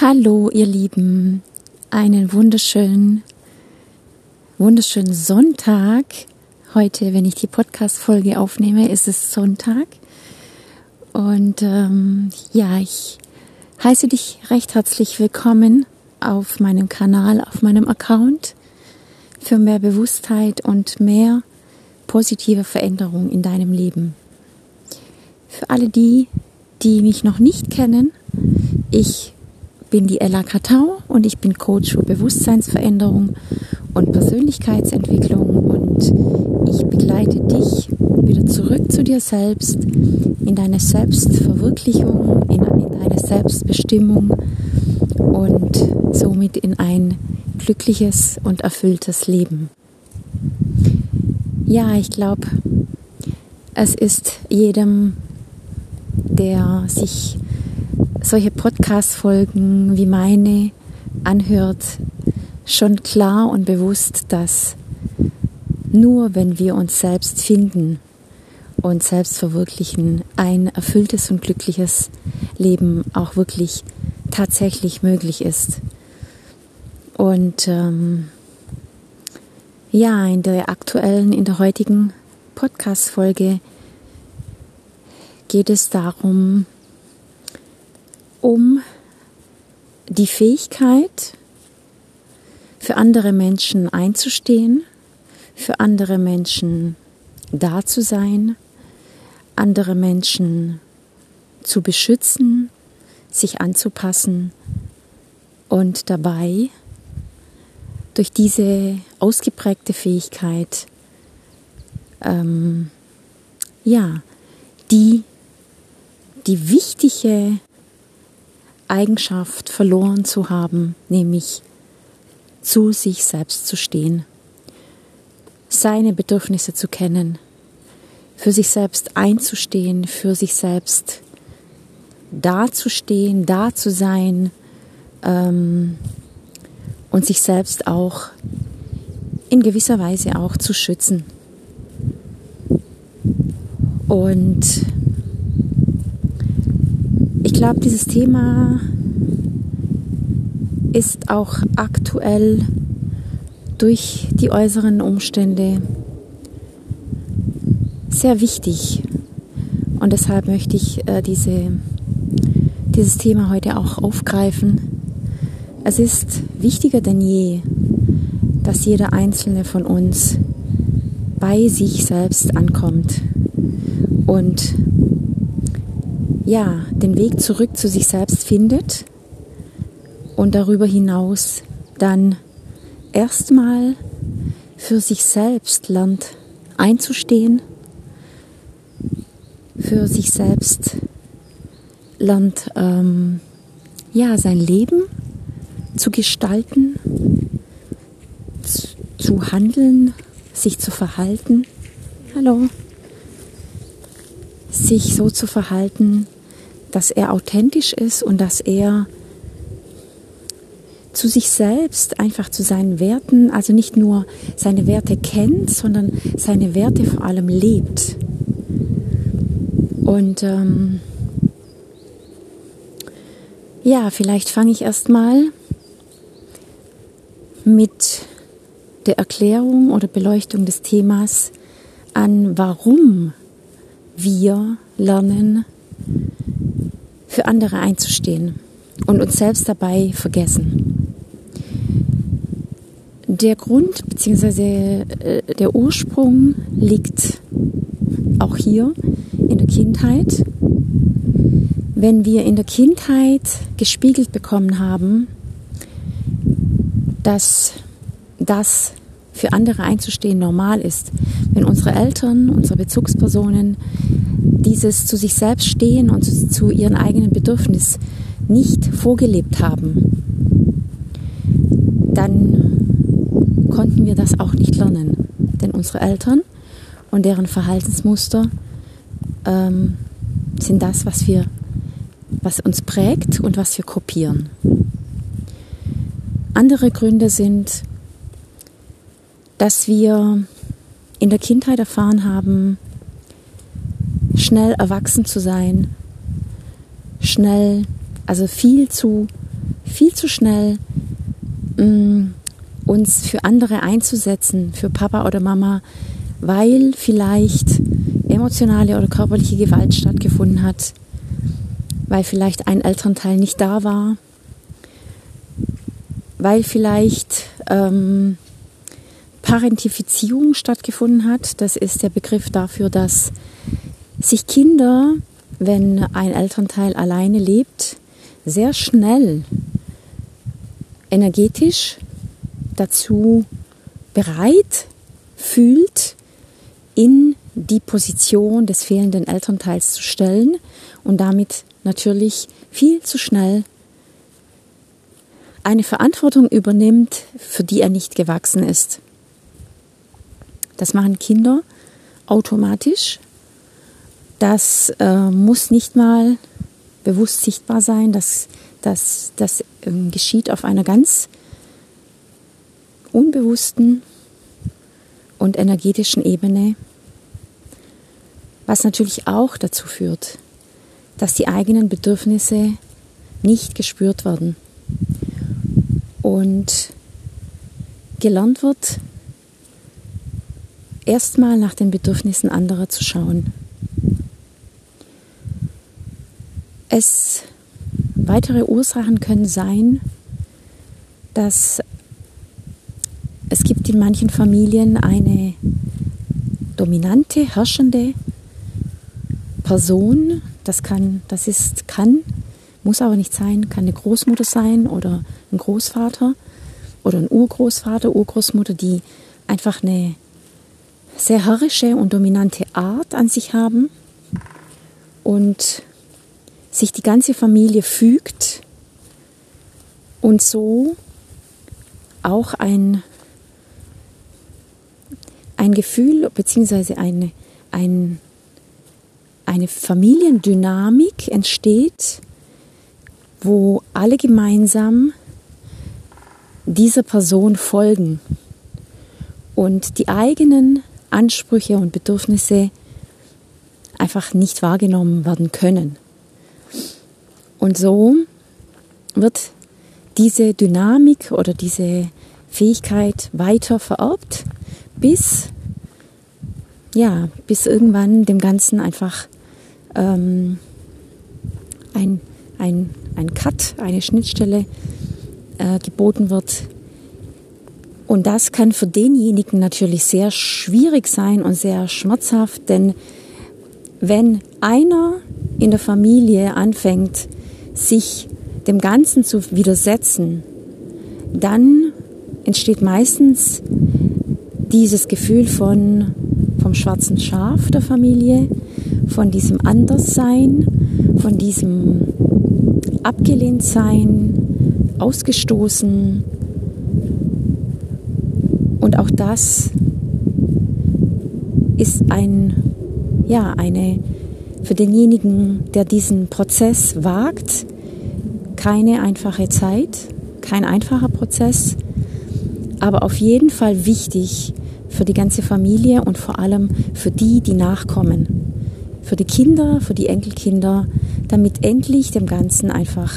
Hallo, ihr Lieben. Einen wunderschönen, wunderschönen Sonntag. Heute, wenn ich die Podcast-Folge aufnehme, ist es Sonntag. Und ähm, ja, ich heiße dich recht herzlich willkommen auf meinem Kanal, auf meinem Account für mehr Bewusstheit und mehr positive Veränderung in deinem Leben. Für alle die, die mich noch nicht kennen, ich bin die Ella Katau und ich bin Coach für Bewusstseinsveränderung und Persönlichkeitsentwicklung und ich begleite dich wieder zurück zu dir selbst, in deine Selbstverwirklichung, in, in deine Selbstbestimmung und somit in ein glückliches und erfülltes Leben. Ja, ich glaube, es ist jedem, der sich solche Podcast-Folgen wie meine anhört, schon klar und bewusst, dass nur wenn wir uns selbst finden und selbst verwirklichen, ein erfülltes und glückliches Leben auch wirklich tatsächlich möglich ist. Und ähm, ja, in der aktuellen, in der heutigen Podcast-Folge geht es darum, um die Fähigkeit, für andere Menschen einzustehen, für andere Menschen da zu sein, andere Menschen zu beschützen, sich anzupassen und dabei durch diese ausgeprägte Fähigkeit, ähm, ja, die, die wichtige Eigenschaft verloren zu haben, nämlich zu sich selbst zu stehen, seine Bedürfnisse zu kennen, für sich selbst einzustehen, für sich selbst dazustehen, da zu sein ähm, und sich selbst auch in gewisser Weise auch zu schützen. Und glaube, dieses Thema ist auch aktuell durch die äußeren Umstände sehr wichtig. Und deshalb möchte ich äh, diese, dieses Thema heute auch aufgreifen. Es ist wichtiger denn je, dass jeder einzelne von uns bei sich selbst ankommt und ja, den Weg zurück zu sich selbst findet und darüber hinaus dann erstmal für sich selbst lernt einzustehen, für sich selbst lernt ähm, ja sein Leben zu gestalten, zu, zu handeln, sich zu verhalten. Hallo. Sich so zu verhalten, dass er authentisch ist und dass er zu sich selbst, einfach zu seinen Werten, also nicht nur seine Werte kennt, sondern seine Werte vor allem lebt. Und ähm, ja, vielleicht fange ich erstmal mit der Erklärung oder Beleuchtung des Themas an, warum wir lernen, für andere einzustehen und uns selbst dabei vergessen. Der Grund bzw. Äh, der Ursprung liegt auch hier in der Kindheit. Wenn wir in der Kindheit gespiegelt bekommen haben, dass das für andere einzustehen normal ist, wenn unsere Eltern, unsere Bezugspersonen dieses zu sich selbst stehen und zu, ihren eigenen Bedürfnissen nicht vorgelebt haben, dann konnten wir das auch nicht lernen. Denn unsere Eltern und deren Verhaltensmuster ähm, sind das, was wir, was uns prägt und was wir kopieren. Andere Gründe sind, dass wir in der Kindheit erfahren haben, schnell erwachsen zu sein, schnell, also viel zu viel zu schnell mh, mm, uns für andere einzusetzen, für Papa oder Mama, weil vielleicht emotionale oder körperliche Gewalt stattgefunden hat, weil vielleicht ein Elternteil nicht da war, weil vielleicht ähm, Parentifizierung stattgefunden hat. Das ist der Begriff dafür, dass sich Kinder, wenn ein Elternteil alleine lebt, sehr schnell energetisch dazu bereit fühlt, in die Position des fehlenden Elternteils zu stellen und damit natürlich viel zu schnell eine Verantwortung übernimmt, für die er nicht gewachsen ist. Das machen Kinder automatisch. Das äh, muss nicht mal bewusst sichtbar sein. Das, das, das ähm, geschieht auf einer ganz unbewussten und energetischen Ebene, was natürlich auch dazu führt, dass die eigenen Bedürfnisse nicht gespürt werden und gelernt wird, erstmal nach den Bedürfnissen anderer zu schauen. Es weitere Ursachen können sein, dass es gibt in manchen Familien eine dominante, herrschende Person. Das kann, das ist, kann, muss aber nicht sein, kann eine Großmutter sein oder ein Großvater oder ein Urgroßvater, Urgroßmutter, die einfach eine sehr herrische und dominante Art an sich haben und sich die ganze Familie fügt und so auch ein, ein Gefühl bzw. Eine, ein, eine Familiendynamik entsteht, wo alle gemeinsam dieser Person folgen und die eigenen Ansprüche und Bedürfnisse einfach nicht wahrgenommen werden können. Und so wird diese Dynamik oder diese Fähigkeit weiter vererbt, bis, ja, bis irgendwann dem Ganzen einfach ähm, ein, ein, ein Cut, eine Schnittstelle äh, geboten wird, und das kann für denjenigen natürlich sehr schwierig sein und sehr schmerzhaft, denn wenn einer in der Familie anfängt, sich dem Ganzen zu widersetzen, dann entsteht meistens dieses Gefühl von vom schwarzen Schaf der Familie, von diesem Anderssein, von diesem Abgelehntsein, ausgestoßen, auch das ist ein, ja, eine, für denjenigen, der diesen Prozess wagt, keine einfache Zeit, kein einfacher Prozess, aber auf jeden Fall wichtig für die ganze Familie und vor allem für die, die nachkommen. Für die Kinder, für die Enkelkinder, damit endlich dem Ganzen einfach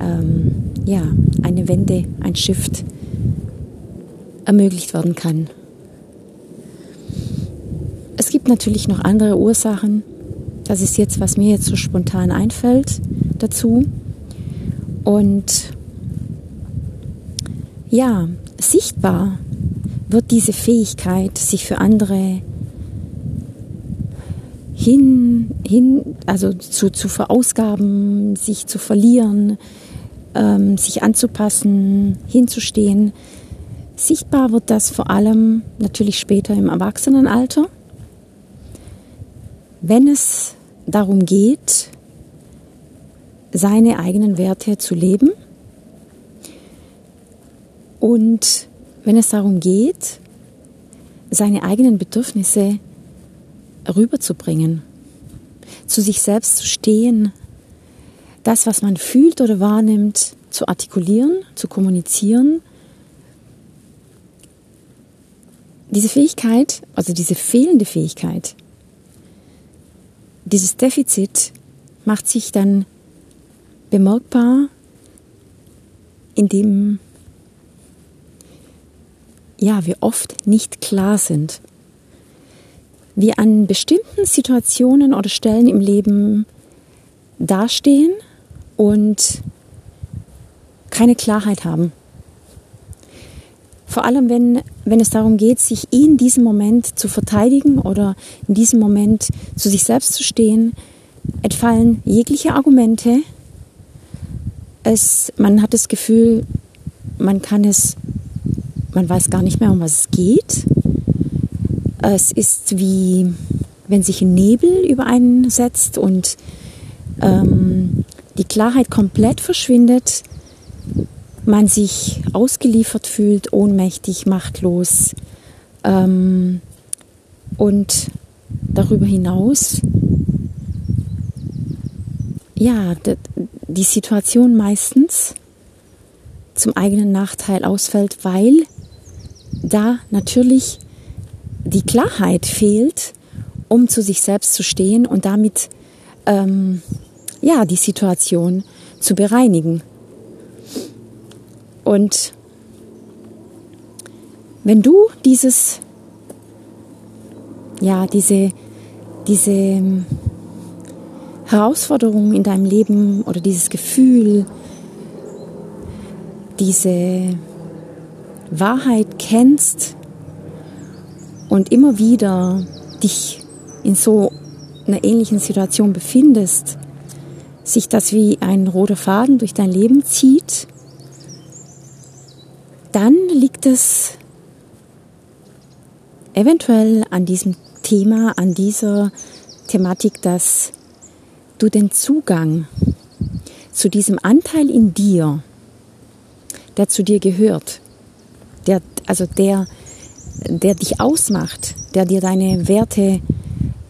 ähm, ja, eine Wende, ein Shift ermöglicht werden kann. Es gibt natürlich noch andere Ursachen. Das ist jetzt, was mir jetzt so spontan einfällt dazu. Und ja, sichtbar wird diese Fähigkeit, sich für andere hin, hin also zu, zu verausgaben, sich zu verlieren, ähm, sich anzupassen, hinzustehen, Sichtbar wird das vor allem natürlich später im Erwachsenenalter, wenn es darum geht, seine eigenen Werte zu leben und wenn es darum geht, seine eigenen Bedürfnisse rüberzubringen, zu sich selbst zu stehen, das, was man fühlt oder wahrnimmt, zu artikulieren, zu kommunizieren diese Fähigkeit, also diese fehlende Fähigkeit, dieses Defizit macht sich dann bemerkbar in dem ja, wir oft nicht klar sind. Wir an bestimmten Situationen oder Stellen im Leben dastehen und keine Klarheit haben. Vor allem, wenn, wenn es darum geht, sich in diesem Moment zu verteidigen oder in diesem Moment zu sich selbst zu stehen, entfallen jegliche Argumente. Es, man hat das Gefühl, man kann es man weiß gar nicht mehr, um was es geht. Es ist wie, wenn sich ein Nebel über einen setzt und ähm, die Klarheit komplett verschwindet, man sich ausgeliefert fühlt, ohnmächtig, machtlos ähm, und darüber hinaus, ja, die Situation meistens zum eigenen Nachteil ausfällt, weil da natürlich die Klarheit fehlt, um zu sich selbst zu stehen und damit ähm, ja die Situation zu bereinigen. Und wenn du dieses ja diese diese ähm, Herausforderung in deinem Leben oder dieses Gefühl, diese Wahrheit kennst und immer wieder dich in so einer ähnlichen Situation befindest, sich das wie ein roter Faden durch dein Leben zieht, dann liegt es eventuell an diesem Thema, an dieser Thematik, dass du den Zugang zu diesem Anteil in dir, der zu dir gehört, der, also der, der dich ausmacht, der dir deine Werte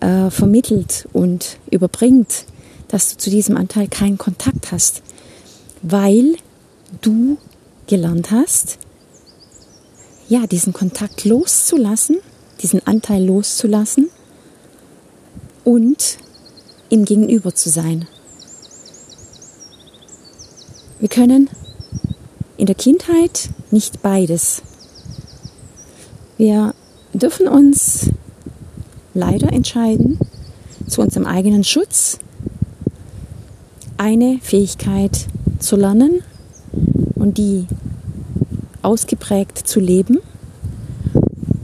äh, vermittelt und überbringt, dass du zu diesem Anteil keinen Kontakt hast, weil du gelernt hast, ja, diesen Kontakt loszulassen, diesen Anteil loszulassen und ihm gegenüber zu sein. Wir können in der Kindheit nicht beides. Wir dürfen uns leider entscheiden, zu unserem eigenen Schutz eine Fähigkeit zu lernen und die ausgeprägt zu leben.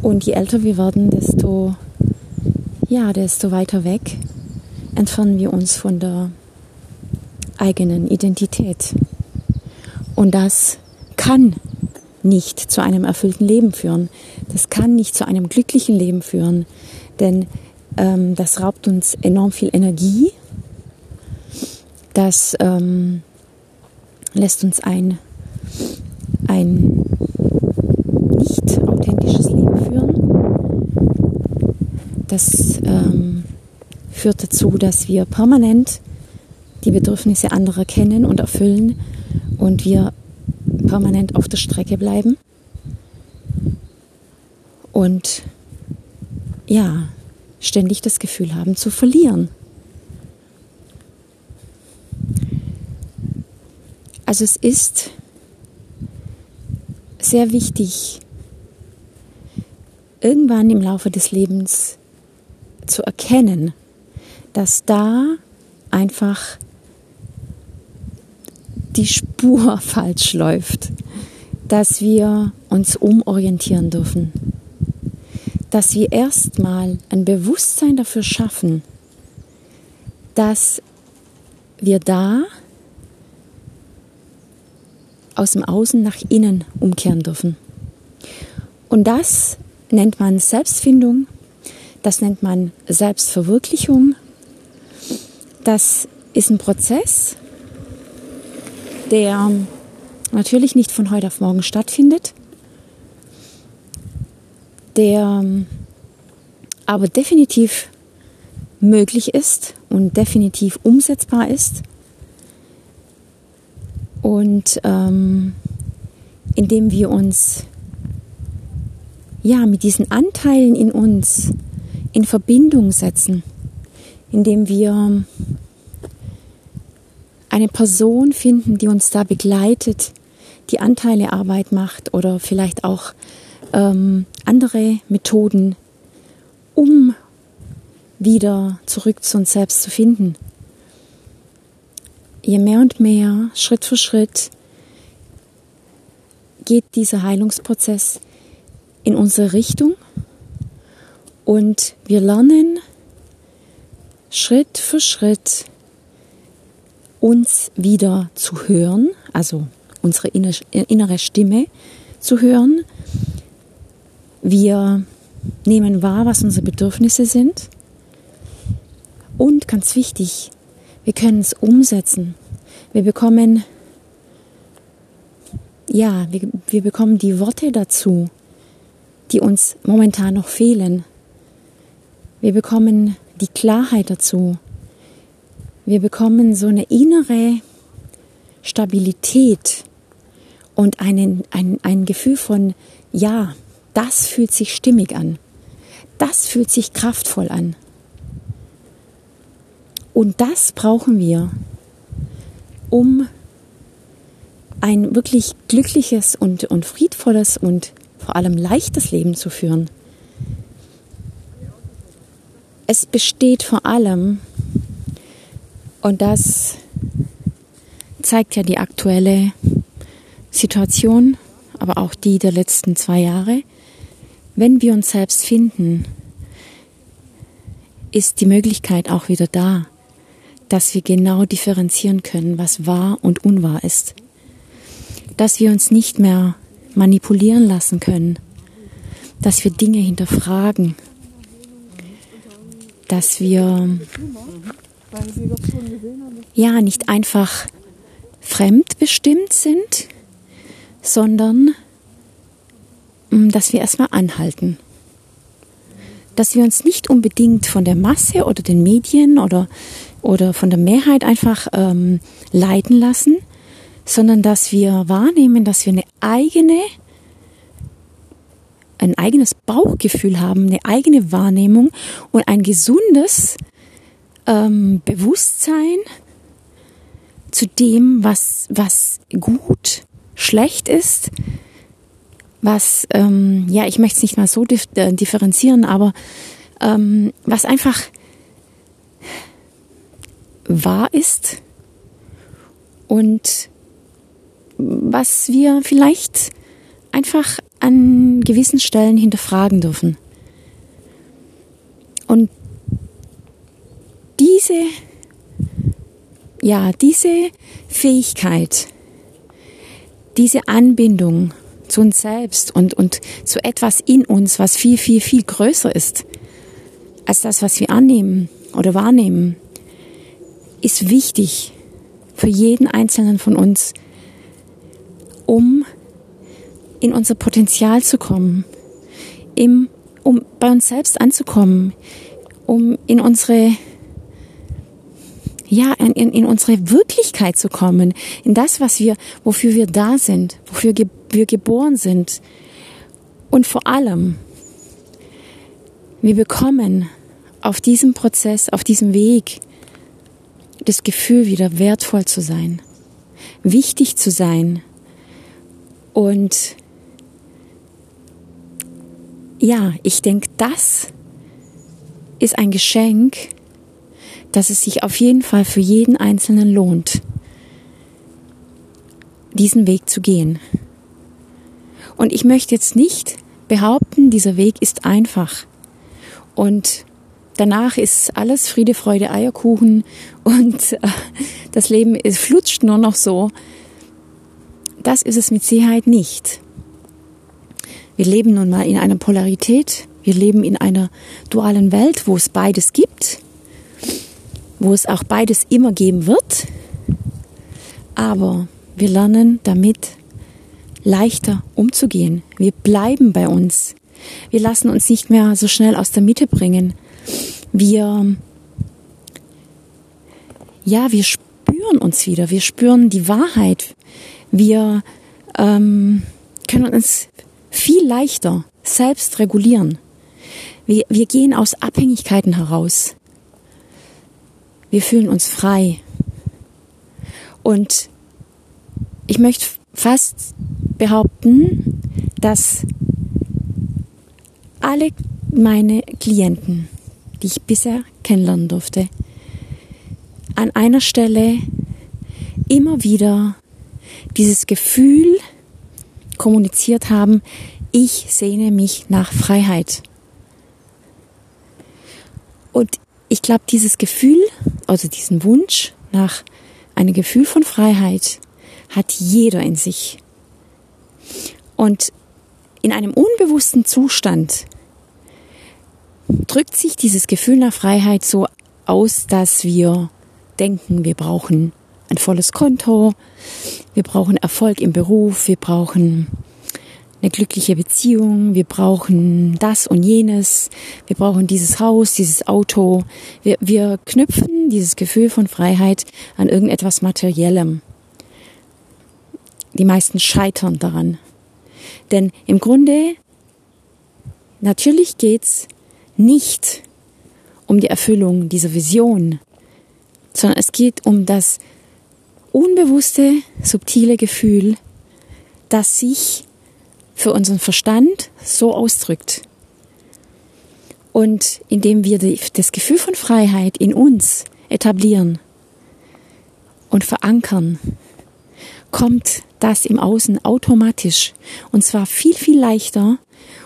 Und je älter wir werden, desto, ja, desto weiter weg entfernen wir uns von der eigenen Identität. Und das kann nicht zu einem erfüllten Leben führen. Das kann nicht zu einem glücklichen Leben führen, denn ähm, das raubt uns enorm viel Energie. Das ähm, lässt uns ein, ein nicht authentisches Leben führen. Das ähm, führt dazu, dass wir permanent die Bedürfnisse anderer kennen und erfüllen und wir permanent auf der Strecke bleiben. Und ja, ständig das Gefühl haben zu verlieren. Also es ist sehr wichtig, irgendwann im Laufe des Lebens zu erkennen, dass da einfach die Spur falsch läuft, dass wir uns umorientieren dürfen, dass wir erstmal ein Bewusstsein dafür schaffen, dass wir da aus dem Außen nach innen umkehren dürfen. Und das nennt man Selbstfindung, das nennt man Selbstverwirklichung. Das ist ein Prozess, der natürlich nicht von heute auf morgen stattfindet, der aber definitiv möglich ist und definitiv umsetzbar ist und ähm, indem wir uns ja mit diesen Anteilen in uns in Verbindung setzen, indem wir eine Person finden, die uns da begleitet, die Anteile Arbeit macht oder vielleicht auch ähm, andere Methoden, um wieder zurück zu uns selbst zu finden. Je mehr und mehr, Schritt für Schritt, geht dieser Heilungsprozess in unsere Richtung und wir lernen Schritt für Schritt uns wieder zu hören, also unsere innere Stimme zu hören. Wir nehmen wahr, was unsere Bedürfnisse sind. Und ganz wichtig, wir können es umsetzen. Wir bekommen, ja, wir, wir bekommen die Worte dazu, die uns momentan noch fehlen. Wir bekommen die Klarheit dazu. Wir bekommen so eine innere Stabilität und einen, ein, ein Gefühl von, ja, das fühlt sich stimmig an. Das fühlt sich kraftvoll an. Und das brauchen wir, um ein wirklich glückliches und, und friedvolles und vor allem leichtes Leben zu führen. Es besteht vor allem, und das zeigt ja die aktuelle Situation, aber auch die der letzten zwei Jahre, wenn wir uns selbst finden, ist die Möglichkeit auch wieder da, dass wir genau differenzieren können, was wahr und unwahr ist. Dass wir uns nicht mehr manipulieren lassen können, dass wir Dinge hinterfragen, dass wir ja nicht einfach fremdbestimmt sind, sondern mm, dass wir erstmal anhalten. Dass wir uns nicht unbedingt von der Masse oder den Medien oder, oder von der Mehrheit einfach ähm, leiten lassen, sondern dass wir wahrnehmen, dass wir eine eigene, ein eigenes Bauchgefühl haben, eine eigene Wahrnehmung und ein gesundes ähm, Bewusstsein zu dem, was, was gut, schlecht ist, was, ähm, ja, ich möchte es nicht mal so äh, differenzieren, aber ähm, was einfach wahr ist und was wir vielleicht einfach an gewissen Stellen hinterfragen dürfen. Und diese, ja, diese Fähigkeit, diese Anbindung zu uns selbst und, und zu etwas in uns, was viel, viel, viel größer ist als das, was wir annehmen oder wahrnehmen, ist wichtig für jeden Einzelnen von uns, um in unser Potenzial zu kommen, im, um bei uns selbst anzukommen, um in unsere ja, in, in, unsere Wirklichkeit zu kommen, in das, was wir, wofür wir da sind, wofür ge wir geboren sind. Und vor allem, wir bekommen auf diesem Prozess, auf diesem Weg, das Gefühl, wieder wertvoll zu sein, wichtig zu sein und ja, ich denke, das ist ein Geschenk, dass es sich auf jeden Fall für jeden Einzelnen lohnt, diesen Weg zu gehen. Und ich möchte jetzt nicht behaupten, dieser Weg ist einfach. Und danach ist alles Friede, Freude, Eierkuchen und äh, das Leben ist, flutscht nur noch so. Das ist es mit Sicherheit nicht. Wir leben nun mal in einer Polarität. Wir leben in einer dualen Welt, wo es beides gibt wo es auch beides immer geben wird. Aber wir lernen damit leichter umzugehen. Wir bleiben bei uns. Wir lassen uns nicht mehr so schnell aus der Mitte bringen. Wir, ja, wir spüren uns wieder. Wir spüren die Wahrheit. Wir ähm, können uns viel leichter selbst regulieren. Wir, wir gehen aus Abhängigkeiten heraus. Wir fühlen uns frei. Und ich möchte fast behaupten, dass alle meine Klienten, die ich bisher kennenlernen durfte, an einer Stelle immer wieder dieses Gefühl kommuniziert haben, ich sehne mich nach Freiheit. Und ich glaube, dieses Gefühl, also diesen Wunsch nach einem Gefühl von Freiheit hat jeder in sich. Und in einem unbewussten Zustand drückt sich dieses Gefühl nach Freiheit so aus, dass wir denken, wir brauchen ein volles Konto, wir brauchen Erfolg im Beruf, wir brauchen eine glückliche Beziehung, wir brauchen das und jenes, wir brauchen dieses Haus, dieses Auto. Wir, wir knüpfen dieses Gefühl von Freiheit an irgendetwas Materiellem. Die meisten scheitern daran. Denn im Grunde, natürlich geht's nicht um die Erfüllung dieser Vision, sondern es geht um das unbewusste, subtile Gefühl, das sich für unseren Verstand so ausdrückt. Und indem wir das Gefühl von Freiheit in uns etablieren und verankern, kommt das im Außen automatisch. Und zwar viel, viel leichter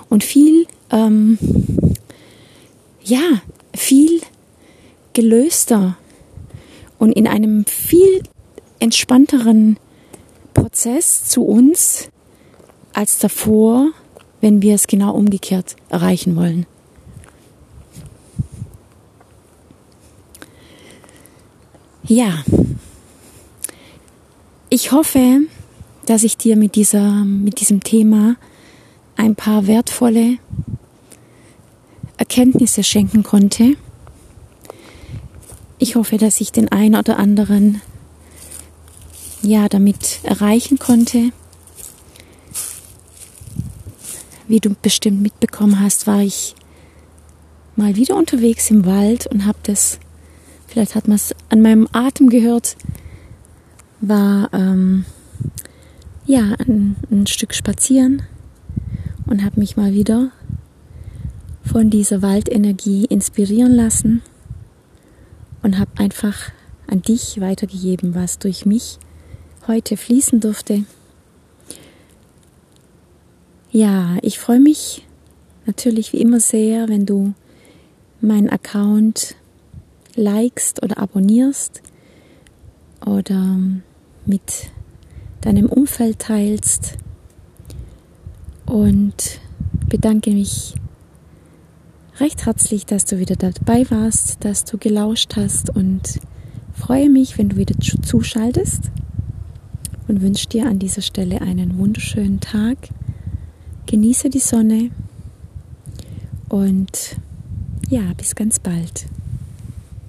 und viel, ähm, ja, viel gelöster und in einem viel entspannteren Prozess zu uns als davor, wenn wir es genau umgekehrt erreichen wollen. Ja, ich hoffe, dass ich dir mit, dieser, mit diesem Thema ein paar wertvolle Erkenntnisse schenken konnte. Ich hoffe, dass ich den einen oder anderen ja damit erreichen konnte wie du bestimmt mitbekommen hast, war ich mal wieder unterwegs im Wald und habe das, vielleicht hat man es an meinem Atem gehört, war ähm, ja ein, ein Stück spazieren und habe mich mal wieder von dieser Waldenergie inspirieren lassen und habe einfach an dich weitergegeben, was durch mich heute fließen durfte. Ja, ich freue mich natürlich wie immer sehr, wenn du meinen Account likest oder abonnierst oder mit deinem Umfeld teilst und bedanke mich recht herzlich, dass du wieder dabei warst, dass du gelauscht hast und freue mich, wenn du wieder zuschaltest und wünsche dir an dieser Stelle einen wunderschönen Tag Genieße die Sonne und ja, bis ganz bald.